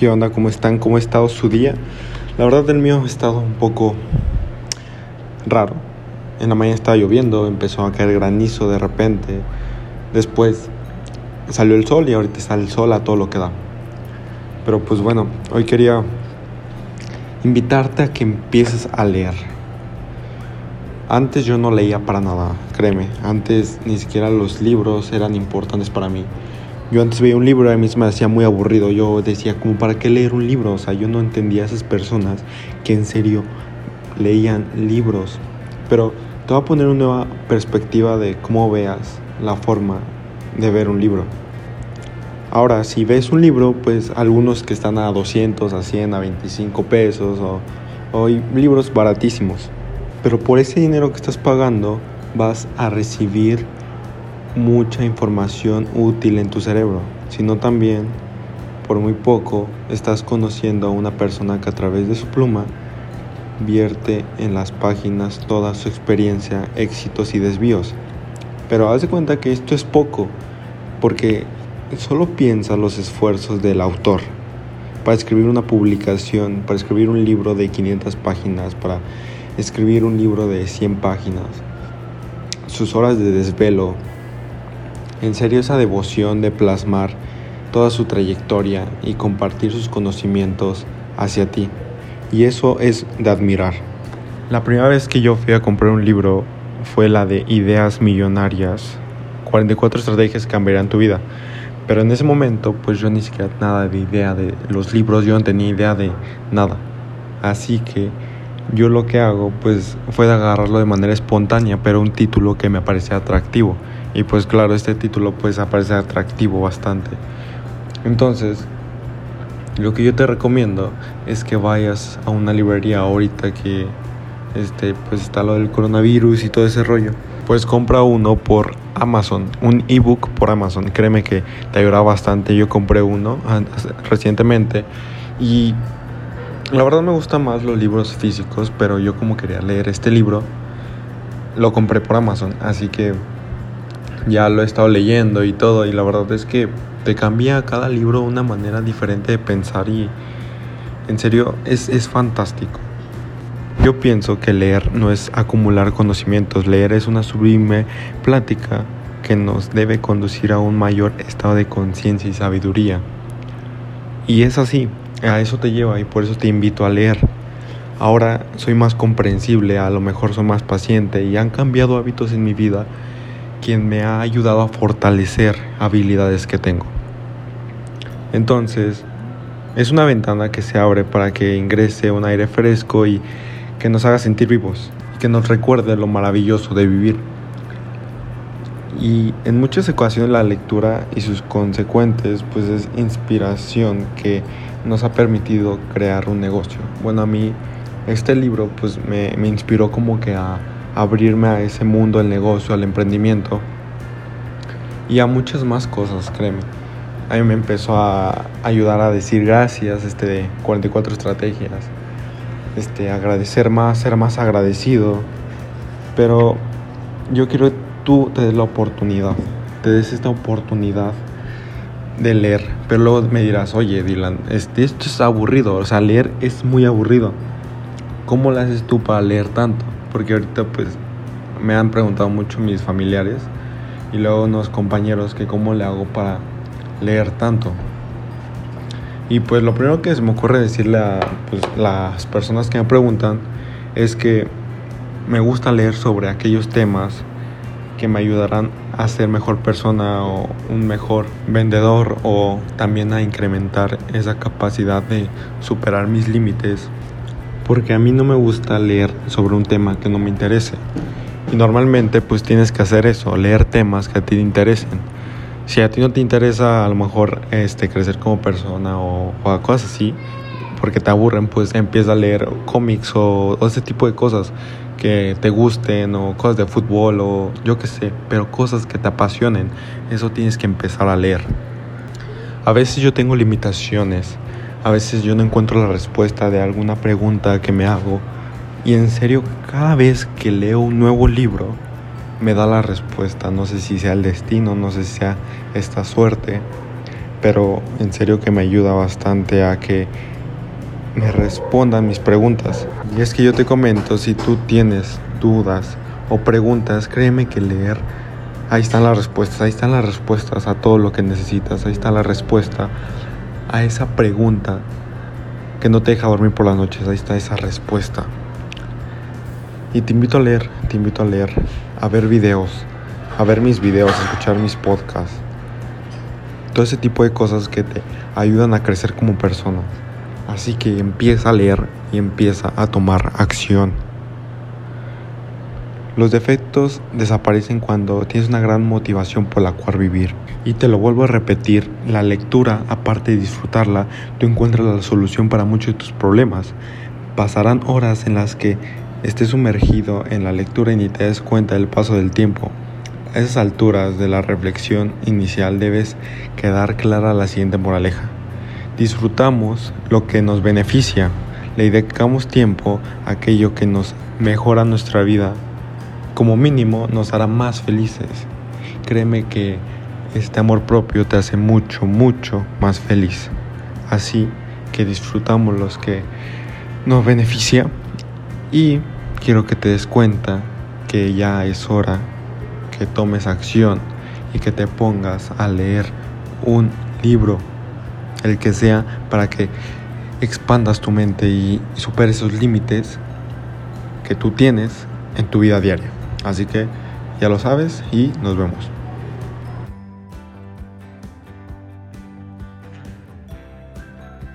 ¿Qué onda? ¿Cómo están? ¿Cómo ha estado su día? La verdad el mío ha estado un poco raro. En la mañana estaba lloviendo, empezó a caer granizo de repente. Después salió el sol y ahorita sale el sol a todo lo que da. Pero pues bueno, hoy quería invitarte a que empieces a leer. Antes yo no leía para nada, créeme. Antes ni siquiera los libros eran importantes para mí. Yo antes veía un libro a mí me hacía muy aburrido. Yo decía, como para qué leer un libro? O sea, yo no entendía a esas personas que en serio leían libros. Pero te voy a poner una nueva perspectiva de cómo veas la forma de ver un libro. Ahora, si ves un libro, pues algunos que están a 200, a 100, a 25 pesos, o, o libros baratísimos. Pero por ese dinero que estás pagando, vas a recibir mucha información útil en tu cerebro, sino también, por muy poco, estás conociendo a una persona que a través de su pluma vierte en las páginas toda su experiencia, éxitos y desvíos. Pero haz de cuenta que esto es poco, porque solo piensa los esfuerzos del autor para escribir una publicación, para escribir un libro de 500 páginas, para escribir un libro de 100 páginas, sus horas de desvelo, en serio esa devoción de plasmar toda su trayectoria y compartir sus conocimientos hacia ti. Y eso es de admirar. La primera vez que yo fui a comprar un libro fue la de Ideas Millonarias, 44 estrategias que cambiarán tu vida. Pero en ese momento, pues yo ni siquiera nada de idea de los libros, yo no tenía idea de nada. Así que yo lo que hago, pues fue de agarrarlo de manera espontánea, pero un título que me parecía atractivo. Y pues claro, este título pues aparece atractivo bastante. Entonces, lo que yo te recomiendo es que vayas a una librería ahorita que este pues está lo del coronavirus y todo ese rollo. Pues compra uno por Amazon, un ebook por Amazon. Créeme que te ayudará bastante. Yo compré uno recientemente y la verdad me gustan más los libros físicos, pero yo como quería leer este libro, lo compré por Amazon. Así que ya lo he estado leyendo y todo y la verdad es que te cambia cada libro una manera diferente de pensar y en serio es, es fantástico. Yo pienso que leer no es acumular conocimientos, leer es una sublime plática que nos debe conducir a un mayor estado de conciencia y sabiduría. Y es así, a eso te lleva y por eso te invito a leer. Ahora soy más comprensible, a lo mejor soy más paciente y han cambiado hábitos en mi vida quien me ha ayudado a fortalecer habilidades que tengo. Entonces, es una ventana que se abre para que ingrese un aire fresco y que nos haga sentir vivos, que nos recuerde lo maravilloso de vivir. Y en muchas ocasiones la lectura y sus consecuentes pues es inspiración que nos ha permitido crear un negocio. Bueno, a mí este libro pues me, me inspiró como que a abrirme a ese mundo del negocio, al emprendimiento y a muchas más cosas, créeme. A mí me empezó a ayudar a decir gracias, este, de 44 estrategias, este, agradecer más, ser más agradecido, pero yo quiero que tú te des la oportunidad, te des esta oportunidad de leer, pero luego me dirás, oye Dylan, este, esto es aburrido, o sea, leer es muy aburrido. ¿Cómo lo haces tú para leer tanto? Porque ahorita pues me han preguntado mucho mis familiares y luego unos compañeros que cómo le hago para leer tanto. Y pues lo primero que se me ocurre decirle a pues, las personas que me preguntan es que me gusta leer sobre aquellos temas que me ayudarán a ser mejor persona o un mejor vendedor o también a incrementar esa capacidad de superar mis límites porque a mí no me gusta leer sobre un tema que no me interese. Y normalmente pues tienes que hacer eso, leer temas que a ti te interesen. Si a ti no te interesa a lo mejor este, crecer como persona o, cosas así, porque te aburren, pues empieza a leer cómics o, o, ese tipo de cosas que te gusten o cosas de fútbol o yo qué sé, pero cosas que te apasionen, eso tienes que empezar a leer. A veces yo tengo limitaciones a veces yo no encuentro la respuesta de alguna pregunta que me hago y en serio cada vez que leo un nuevo libro me da la respuesta. No sé si sea el destino, no sé si sea esta suerte, pero en serio que me ayuda bastante a que me respondan mis preguntas. Y es que yo te comento, si tú tienes dudas o preguntas, créeme que leer, ahí están las respuestas, ahí están las respuestas a todo lo que necesitas, ahí está la respuesta a esa pregunta que no te deja dormir por las noches, ahí está esa respuesta. Y te invito a leer, te invito a leer, a ver videos, a ver mis videos, a escuchar mis podcasts. Todo ese tipo de cosas que te ayudan a crecer como persona. Así que empieza a leer y empieza a tomar acción. Los defectos desaparecen cuando tienes una gran motivación por la cual vivir. Y te lo vuelvo a repetir, la lectura, aparte de disfrutarla, tú encuentras la solución para muchos de tus problemas. Pasarán horas en las que estés sumergido en la lectura y ni te des cuenta del paso del tiempo. A esas alturas de la reflexión inicial debes quedar clara la siguiente moraleja disfrutamos lo que nos beneficia, le dedicamos tiempo a aquello que nos mejora nuestra vida, como mínimo nos hará más felices. Créeme que este amor propio te hace mucho, mucho más feliz. Así que disfrutamos los que nos beneficia y quiero que te des cuenta que ya es hora que tomes acción y que te pongas a leer un libro el que sea, para que expandas tu mente y, superes esos límites que tú tienes en tu vida diaria. Así que ya lo sabes y nos vemos.